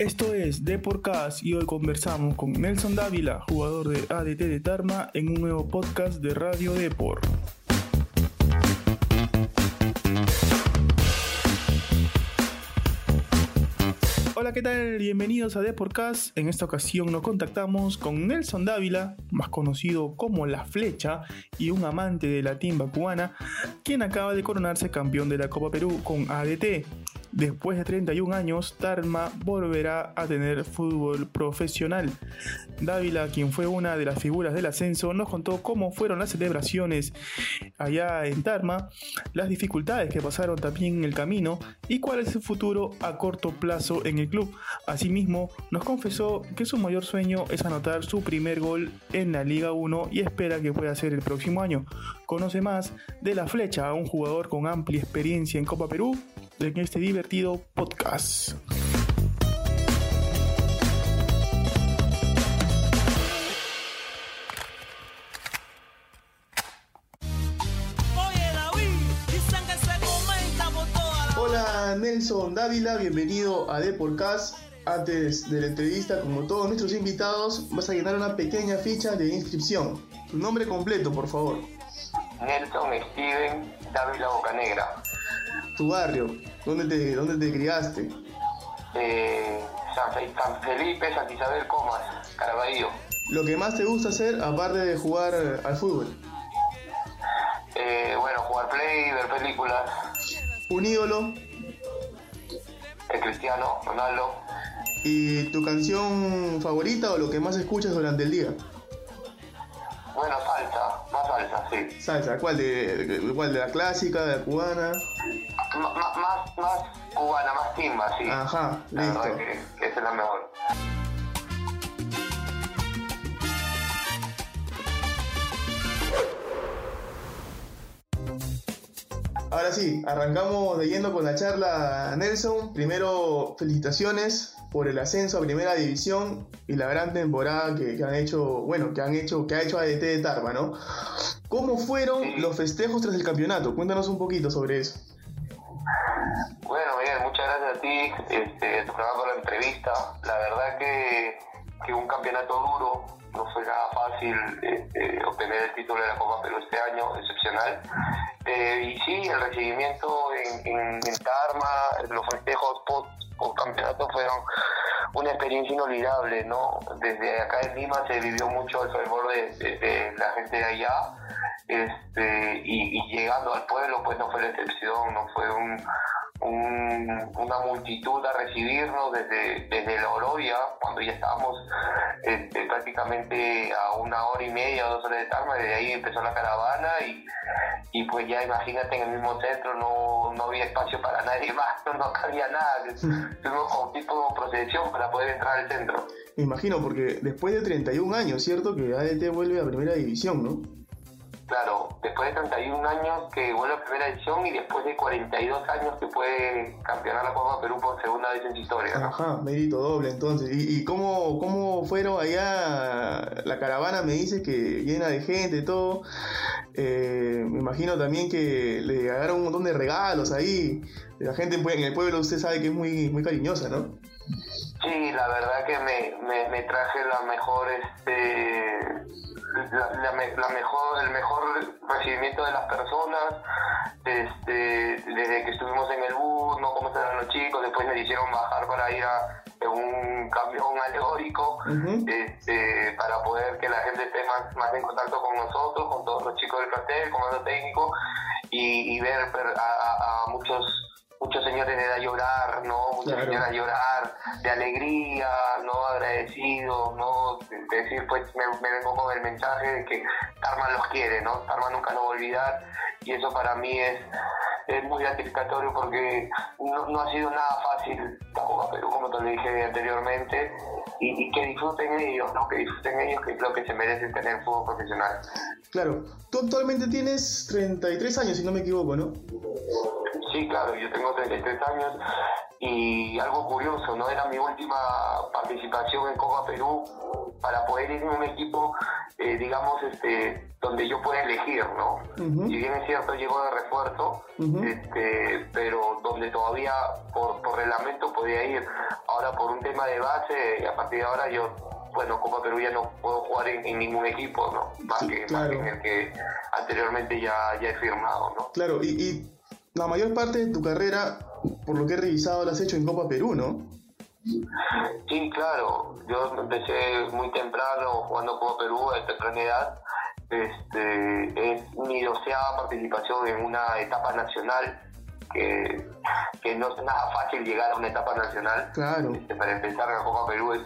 Esto es Deporcast y hoy conversamos con Nelson Dávila, jugador de ADT de Tarma, en un nuevo podcast de Radio Deport. Hola, ¿qué tal? Bienvenidos a Deporcast. En esta ocasión nos contactamos con Nelson Dávila, más conocido como La Flecha y un amante de la timba cubana, quien acaba de coronarse campeón de la Copa Perú con ADT. Después de 31 años, Tarma volverá a tener fútbol profesional. Dávila, quien fue una de las figuras del ascenso, nos contó cómo fueron las celebraciones allá en Tarma, las dificultades que pasaron también en el camino y cuál es su futuro a corto plazo en el club. Asimismo, nos confesó que su mayor sueño es anotar su primer gol en la Liga 1 y espera que pueda ser el próximo año. Conoce más de La Flecha, un jugador con amplia experiencia en Copa Perú, en este divertido podcast. Hola Nelson Dávila, bienvenido a Deporcast. Antes de la entrevista, como todos nuestros invitados, vas a llenar una pequeña ficha de inscripción. Tu nombre completo, por favor. Nelson Steven Dávila Bocanegra. Tu barrio, ¿dónde te, dónde te criaste? Eh, San, Fe- San Felipe, Santa Isabel Comas, Caraballo. Lo que más te gusta hacer, aparte de jugar al fútbol. Eh, bueno, jugar play, ver películas, Un ídolo el Cristiano, Ronaldo. y tu canción favorita o lo que más escuchas durante el día. Sí. Salsa, ¿cuál de, de- cuál de la clásica, de la cubana? M- más, más, cubana, más timba, sí. Ajá, La listo. que, que esa es la mejor. Ahora sí, arrancamos de yendo con la charla, Nelson. Primero, felicitaciones por el ascenso a Primera División y la gran temporada que, que han hecho, bueno, que han hecho, que ha hecho ADT de Tarma, ¿no? ¿Cómo fueron los festejos tras el campeonato? Cuéntanos un poquito sobre eso. Bueno, Miguel, muchas gracias a ti, este, a tu programa por la entrevista. La verdad que, que un campeonato duro, no fue nada fácil este, obtener el título de la Copa Perú este año, excepcional. Eh, y sí, el recibimiento en, en, en Tarma, los festejos post, post campeonato fueron una experiencia inolvidable, ¿no? Desde acá en Lima se vivió mucho el fervor de, la gente de allá, este, y, y llegando al pueblo, pues no fue la excepción, no fue un, un- una multitud a recibirnos desde, desde la Oroya, cuando ya estábamos este, prácticamente a una hora y media o dos horas de Tarma, desde ahí empezó la caravana y, y pues ya imagínate en el mismo centro no, no había espacio para nadie más, no, no cabía nada, tuvimos como tipo de procesión para poder entrar al centro. Me imagino, porque después de 31 años, ¿cierto? Que ADT vuelve a Primera División, ¿no? Claro, después de 31 años que vuelve a primera edición y después de 42 años que puede campeonar la Copa Perú por segunda vez en su historia. ¿no? Ajá, mérito doble entonces. ¿Y, y cómo, cómo fueron allá? La caravana me dice que llena de gente y todo. Eh, me imagino también que le llegaron un montón de regalos ahí. La gente en en el pueblo usted sabe que es muy, muy cariñosa, ¿no? Sí, la verdad que me, me, me traje la mejor, este, la, la la mejor, el mejor recibimiento de las personas, este, desde que estuvimos en el bus, no cómo estaban los chicos, después me hicieron bajar para ir a un camión alegórico, este, para poder que la gente esté más, más en contacto con nosotros, con todos los chicos del plantel, el comando técnico, y, y ver a, a- a muchos muchos señores de edad llorar, ¿no? Muchas Claro. señoras llorar de alegría, ¿no? Agradecidos, ¿no? De decir, pues me, me vengo con el mensaje de que Tarma los quiere, ¿no? Tarma nunca nos va a olvidar y eso para mí es, es muy gratificatorio porque no, no ha sido nada fácil la Copa Perú, como te lo dije anteriormente, y, y que disfruten ellos, ¿no? Que disfruten ellos, que es lo que se merece tener fútbol profesional. Claro. Tú actualmente tienes 33 años, si no me equivoco, ¿no? Sí, claro, yo tengo 33 años y algo curioso, ¿no? Era mi última participación en Copa Perú para poder ir en un equipo, eh, digamos, este, donde yo pueda elegir, ¿no? Ujú. Si bien es cierto, llego de refuerzo, este, pero donde todavía por, por reglamento podía ir. Ahora por un tema de base, a partir de ahora yo bueno, Copa Perú ya no puedo jugar en, ningún equipo, ¿no? Más, que, en el que anteriormente ya, ya he firmado, ¿no? Claro, y, y, la mayor parte de tu carrera, por lo que he revisado, la has hecho en Copa Perú, ¿no? Sí, claro. Yo empecé muy temprano jugando Copa Perú a temprana edad. Este, es mi doceava participación en una etapa nacional que, que no es nada fácil llegar a una etapa nacional. Claro. Este, para empezar, la Copa Perú es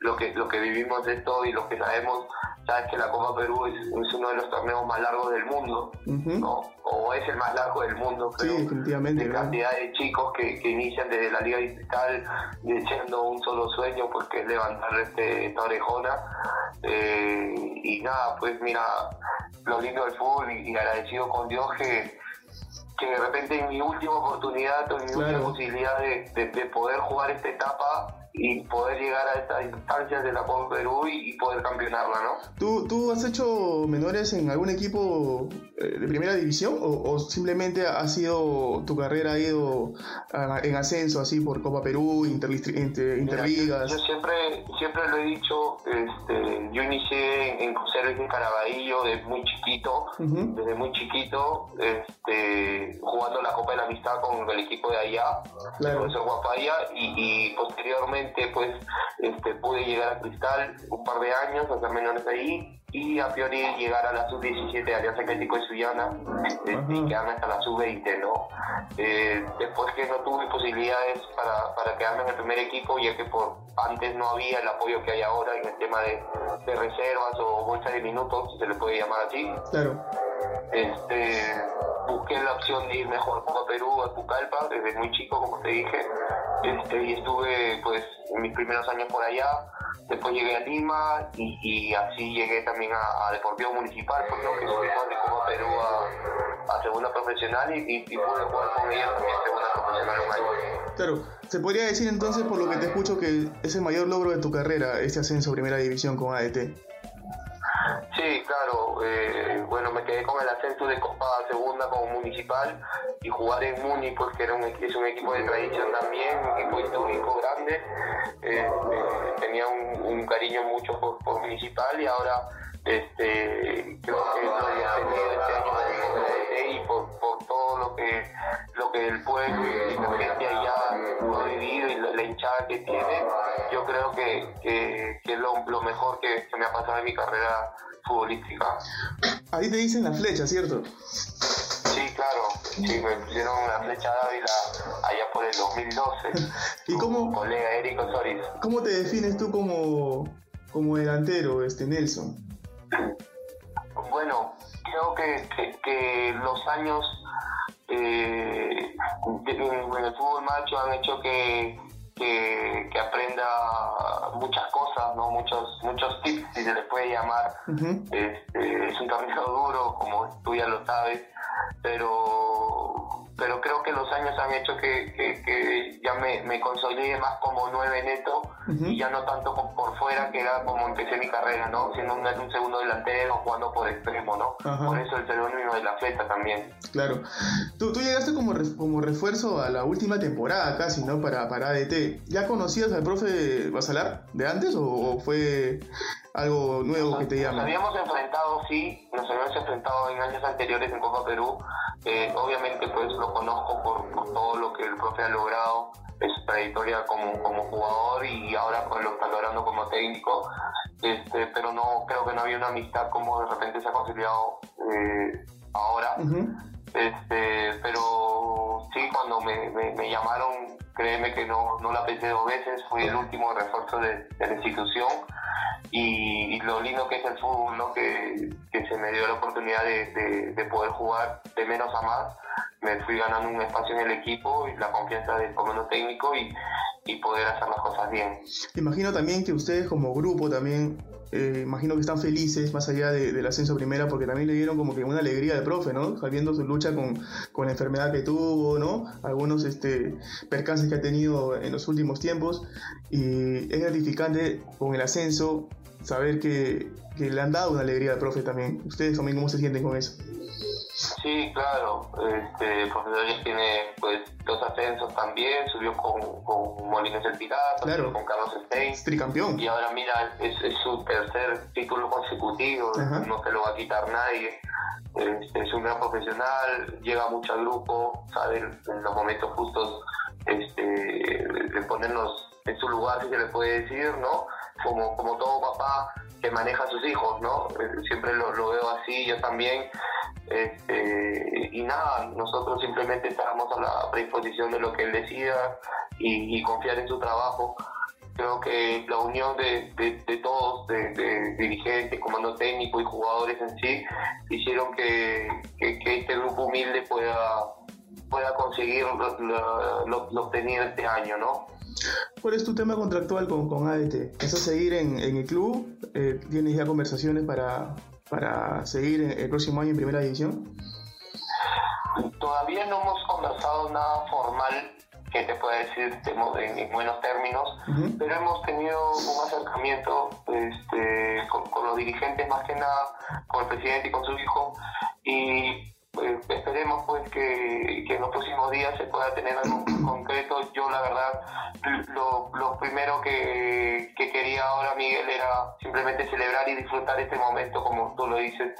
lo que, lo que vivimos de esto y lo que sabemos. Sabes que la Copa Perú es, uno de los torneos más largos del mundo, ¿no? O es el más largo del mundo, creo. Sí, definitivamente. De cantidad de chicos que, que, inician desde la Liga Digital diciendo un solo sueño, porque es levantar este, esta orejona. Eh, y nada, pues mira, lo lindo del fútbol y agradecido con Dios que que de repente en mi última oportunidad, en mi última posibilidad de, de, poder jugar esta etapa, y poder llegar a estas instancias de la Copa Perú y, poder campeonarla, ¿no? ¿Tú, ¿Tú has hecho menores en algún equipo eh, de primera división o, simplemente ha sido tu carrera ha ido en ascenso así por Copa Perú, Interligas? yo, siempre siempre lo he dicho, este, yo inicié en Luis de Caraballo desde muy chiquito, desde muy chiquito, este, jugando la Copa de la Amistad con el equipo de allá, el profesor Guapaya, y posteriormente pues este, pude llegar a Cristal un par de años, hacer menores ahí, y a priori llegar a la sub-17 de Alianza Atlético de Suyana este, y quedarme hasta la sub-20, ¿no? Eh, después que no tuve posibilidades para, para quedarme en el primer equipo, ya que por antes no había el apoyo que hay ahora en el tema de, de reservas o bolsa de minutos, si se le puede llamar así. Claro. Este, busqué la opción de ir mejor a Perú, a Pucallpa, desde muy chico, como te dije, este, y estuve pues mis primeros años por allá, después llegué a Lima y, así llegué también a, Deportivo Municipal, pues, ¿no? que subí de Copa Perú a, a, segunda profesional y, y, pude jugar con ellos también segunda profesional un año. Claro, se podría decir entonces, por lo que te escucho, que es el mayor logro de tu carrera, este ascenso a primera división con ADT. Sí, claro. Eh, bueno, me quedé con el ascenso de Copa Segunda como municipal y jugar en Muni, pues que era un, es un equipo de tradición también, un equipo histórico grande. Eh, eh, tenía un, cariño mucho por, municipal y ahora este, creo que lo había tenido este año por, por todo lo que lo que el pueblo y la gente allá ha vivido y la, hinchada que tiene, yo creo que, que, es lo, lo mejor que, que me ha pasado en mi carrera futbolística. Ahí te dicen la flecha, ¿cierto? Sí, claro. Sí, me pusieron la flecha Dávila allá por el 2012. ¿Y cómo? colega Eric Osoris. ¿Cómo te defines tú como, como delantero, este Nelson? Bueno, creo que, que, los años eh, en el fútbol macho han hecho que que, aprenda muchas cosas, ¿no? muchos, muchos tips, si se le puede llamar. este, es un camino duro, como tú ya lo sabes, pero, pero creo que los años han hecho que, que, ya me, me, consolide más como nueve neto y ya no tanto por fuera, que era como empecé mi carrera, ¿no? Siendo un, un segundo delantero, jugando por extremo, ¿no? Por eso el seudónimo de la flecha también. Claro. Tú, tú llegaste como, como refuerzo a la última temporada casi, ¿no? Para, para ADT. ¿Ya conocías al profe Basalar de antes o, fue algo nuevo que te llama? Nos habíamos enfrentado, sí, nos habíamos enfrentado en años anteriores en Copa Perú. Eh, obviamente pues lo conozco por, por todo lo que el profe ha logrado en su trayectoria como, como jugador y ahora pues lo está logrando como técnico. Este, pero no creo que no había una amistad como de repente se ha conciliado eh, ahora. este, pero sí, cuando me, me, llamaron, créeme que no, no la pensé dos veces, fui el último refuerzo de, la institución. Y, lo lindo que es el fútbol, ¿no? que, que se me dio la oportunidad de, de poder jugar de menos a más me fui ganando un espacio en el equipo y la confianza del comando técnico y, y poder hacer las cosas bien. Imagino también que ustedes como grupo también, eh, imagino que están felices más allá del ascenso primera porque también le dieron como que una alegría al profe, ¿no? Sabiendo su lucha con, con, la enfermedad que tuvo, ¿no? Algunos este, percances que ha tenido en los últimos tiempos y es gratificante con el ascenso saber que, que le han dado una alegría al profe también. ¿Ustedes también cómo se sienten con eso? Sí, claro. Este, el profesor ya tiene pues dos ascensos también, subió con, con Molines el Pirata, Claro. con Carlos Stein. Tricampeón. Y ahora mira, es, es su tercer título consecutivo, Ajá. no se lo va a quitar nadie. Este, es un gran profesional, llega mucho al grupo, sabe en los momentos justos este, de ponernos en su lugar, si se le puede decir, ¿no? Como, como todo papá que maneja a sus hijos, ¿no? Eh, Siempre lo, veo así, yo también. Este, y nada, nosotros simplemente estamos a la predisposición de lo que él decida y, confiar en su trabajo creo que la unión de, de- todos, de, dirigentes, comando técnico y jugadores en sí, hicieron que, que- este grupo humilde pueda, pueda conseguir lo- lo- lo obtenido este año, ¿no? ¿Cuál es tu tema contractual con, con ADT? ¿Piensas seguir en, en el club? Eh, ¿Tienes ya conversaciones para, para seguir el próximo año en primera división? Todavía no hemos conversado nada formal que te pueda decir estemos en, en buenos términos, pero hemos tenido un acercamiento este, con, con los dirigentes más que nada, con el presidente y con su hijo, y eh, esperemos pues que, que en los próximos días se pueda tener algo concreto. Yo la verdad, lo, lo primero que, ahora Miguel era simplemente celebrar y disfrutar este momento como tú lo dices.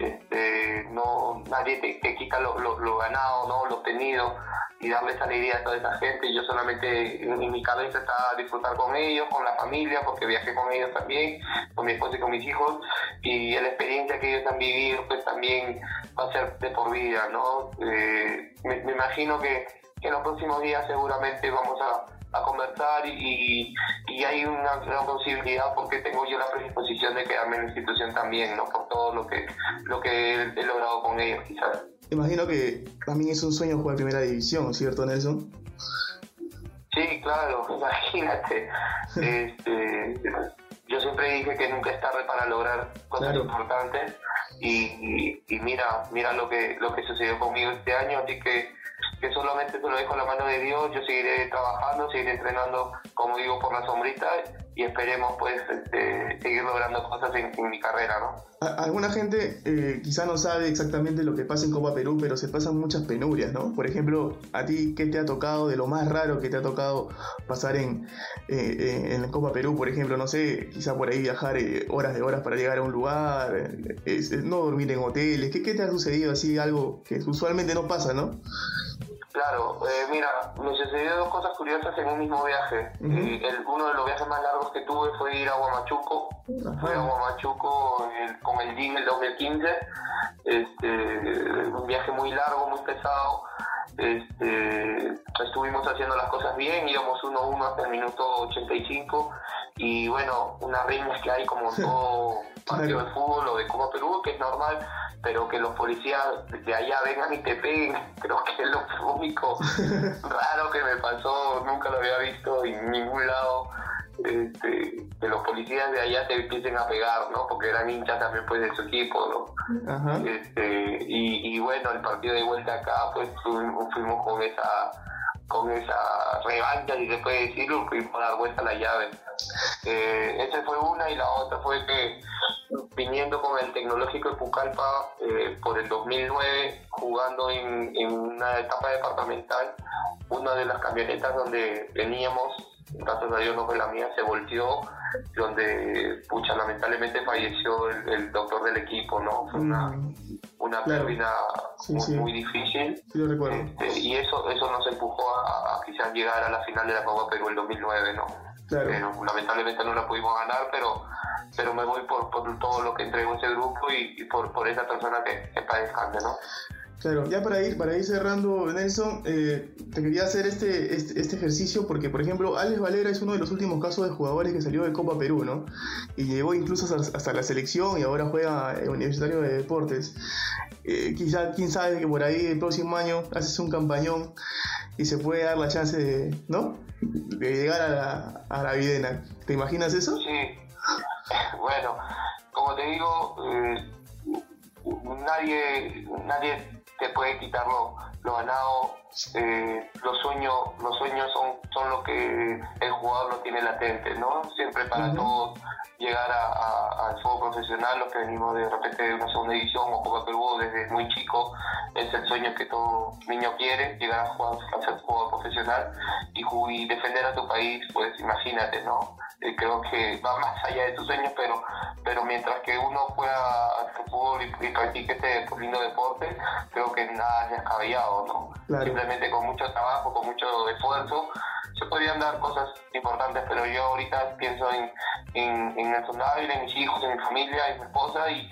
Este, no, nadie te, te quita lo, lo- lo ganado, ¿no? lo obtenido y darles alegría a toda esa gente. Yo solamente en, en mi cabeza está disfrutar con ellos, con la familia, porque viajé con ellos también, con mi esposa y con mis hijos, y la experiencia que ellos han vivido, pues también va a ser de por vida, ¿no? Eh, me, me imagino que, que en los próximos días seguramente vamos a, a conversar y, y hay una gran posibilidad porque tengo yo la predisposición de quedarme en la institución también, ¿no? Por todo lo que, lo que he, he logrado con ellos, quizás. Imagino que también es un sueño jugar primera división, ¿cierto, Nelson? Sí, claro, imagínate. Este, yo siempre dije que nunca es tarde para lograr cosas Claro. importantes y, y- y mira, mira lo que lo que sucedió conmigo este año, así que que solamente te lo dejo en la mano de Dios, yo seguiré trabajando, seguiré entrenando, como digo, por la sombrita y esperemos pues este, seguir logrando cosas en, en mi carrera, ¿no? Alguna gente eh, quizá no sabe exactamente lo que pasa en Copa Perú, pero se pasan muchas penurias, ¿no? Por ejemplo, a ti, ¿qué te ha tocado de lo más raro que te ha tocado pasar en, eh, eh, en Copa Perú? Por ejemplo, no sé, quizá por ahí viajar eh, horas de horas para llegar a un lugar, eh, no dormir en hoteles. ¿Qué, ¿Qué te ha sucedido así, algo que usualmente no pasa, ¿no? Claro, eh, mira, me sucedió dos cosas curiosas en un mismo viaje. Eh, el- uno de los viajes más largos que tuve fue ir a Huamachuco. Fui a. Huamachuco el- con el GIM el 2015. Este, un viaje muy largo, muy pesado. Este, estuvimos haciendo las cosas bien, íbamos 1-1 hasta el minuto 85. Y bueno, unas riñas que hay como en todo partido de fútbol o de Copa Perú, que es normal, pero que los policías de allá vengan y te peguen, creo que es lo único raro que me pasó, nunca lo había visto en ningún lado. Este, que los policías de allá te empiecen a pegar, ¿no? Porque eran hinchas también pues de su equipo, ¿no? Ajá. Este, y, y bueno, el partido de vuelta acá, pues fuimos, fuimos con esa con esa revancha, si se puede decir, fuimos a dar vuelta la llave. Eh, esa fue una y la otra fue que viniendo con el Tecnológico de Pucallpa eh, por el 2009, jugando en, en una etapa departamental, una de las camionetas donde veníamos, gracias a Dios no fue la mía, se volteó, donde, pucha, lamentablemente falleció el, el doctor del equipo, ¿no? Fue una, Mm, una Claro. pérdida Sí, muy, sí. muy difícil. Sí lo recuerdo. Este, y eso eso nos empujó a, a quizás llegar a la final de la Copa Perú el 2009, ¿no? Claro. Pero lamentablemente no la pudimos ganar, pero pero me voy por, por todo lo que entregó ese grupo y, y por, por esa persona que, que está descanse, ¿no? Claro, ya para ir, para ir cerrando, Nelson, eh, te quería hacer este, este, este ejercicio porque, por ejemplo, Alex Valera es uno de los últimos casos de jugadores que salió de Copa Perú, ¿no? Y llegó incluso hasta, la selección y ahora juega en Universitario de Deportes. Eh, quizá, quién sabe que por ahí el próximo año haces un campañón y se puede dar la chance de, ¿no? De llegar a la, a la Videna. ¿Te imaginas eso? Sí, bueno, como te digo, eh, nadie, nadie te puede quitar lo, lo ganado. Eh, los sueños, los sueños son, son lo que el jugador lo tiene latente, ¿no? Siempre para todos llegar al fútbol profesional, los que venimos de repente de una segunda división o Copa Perú desde muy chico, es el sueño que todo niño quiere, llegar a, jugar, a ser jugador profesional y, y defender a tu país, pues imagínate, ¿no? Eh, creo que va más allá de tus sueños, pero pero mientras que uno pueda hacer fútbol y, practique este lindo deporte, creo que nada es descabellado, ¿no? Simplemente con mucho trabajo, con mucho esfuerzo, se podrían dar cosas importantes, pero yo ahorita pienso en, en, en el en mis hijos, en mi familia, en mi esposa y,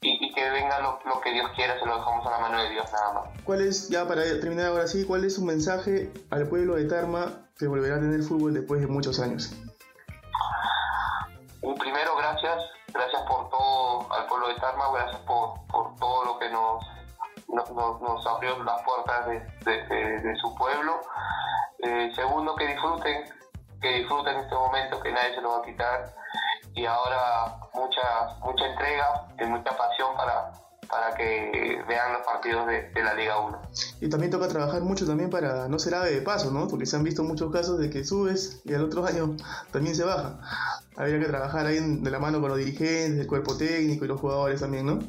y, que venga lo, lo, que Dios quiera, se lo dejamos a la mano de Dios nada más. ¿Cuál es, ya para terminar ahora sí, cuál es su mensaje al pueblo de Tarma que volverá a tener fútbol después de muchos años? Primero, gracias, gracias por todo al pueblo de Tarma, gracias por, por todo lo que nos, nos, nos, abrió las puertas de, de, su pueblo. Eh, segundo, que disfruten, que disfruten este momento, que nadie se lo va a quitar. Y ahora mucha, mucha entrega y mucha pasión para, para que vean los partidos de, la Liga 1. Y también toca trabajar mucho también para no ser ave de paso, ¿no? Porque se han visto muchos casos de que subes y al otro año también se baja. Habría que trabajar ahí de la mano con los dirigentes, el cuerpo técnico y los jugadores también, ¿no?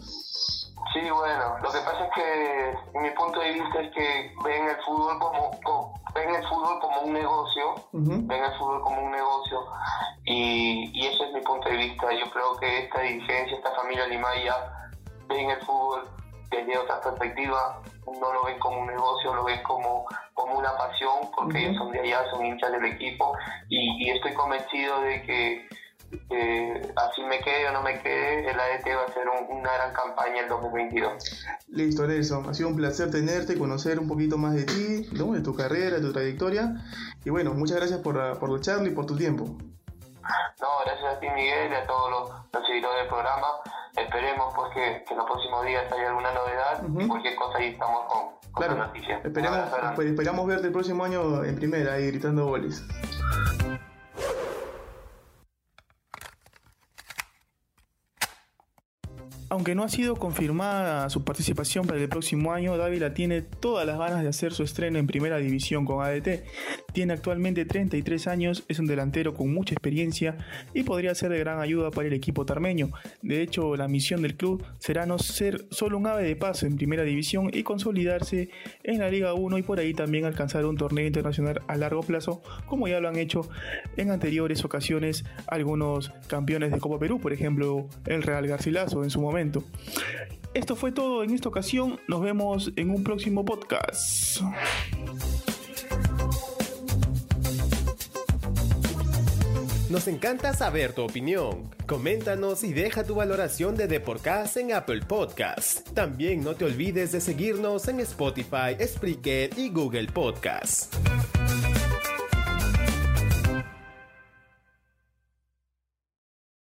Sí, bueno, lo que pasa es que mi punto de vista es que ven el fútbol como, ven el fútbol como un negocio, ven el fútbol como un negocio y, y ese es mi punto de vista. Yo creo que esta dirigencia, esta familia Limaya ven el fútbol desde otra perspectiva, no lo ven como un negocio, lo ven como, como una pasión, porque ellos son de allá, son hinchas del equipo, y, estoy convencido de que así me quede o no me quede, el ADT va a ser una gran campaña en 2022. Listo, Nelson, ha sido un placer tenerte, conocer un poquito más de ti, de tu carrera, de tu trayectoria, y bueno, muchas gracias por, por la charla y por tu tiempo. No, gracias a ti Miguel y a todos los, los seguidores del programa esperemos pues que, que, en los próximos días haya alguna novedad y cualquier cosa ahí estamos con, con claro. noticias. Esperamos, pues, esperamos verte el próximo año en primera ahí gritando goles. Aunque no ha sido confirmada su participación para el próximo año, Dávila tiene todas las ganas de hacer su estreno en primera división con ADT. Tiene actualmente 33 años, es un delantero con mucha experiencia y podría ser de gran ayuda para el equipo tarmeño. De hecho, la misión del club será no ser solo un ave de paso en primera división y consolidarse en la Liga 1 y por ahí también alcanzar un torneo internacional a largo plazo, como ya lo han hecho en anteriores ocasiones algunos campeones de Copa Perú, por ejemplo el Real Garcilaso en su momento. Esto fue todo en esta ocasión. Nos vemos en un próximo podcast. Nos encanta saber tu opinión. Coméntanos y deja tu valoración de Deporcast en Apple Podcast. También no te olvides de seguirnos en Spotify, Spreaker y Google Podcast.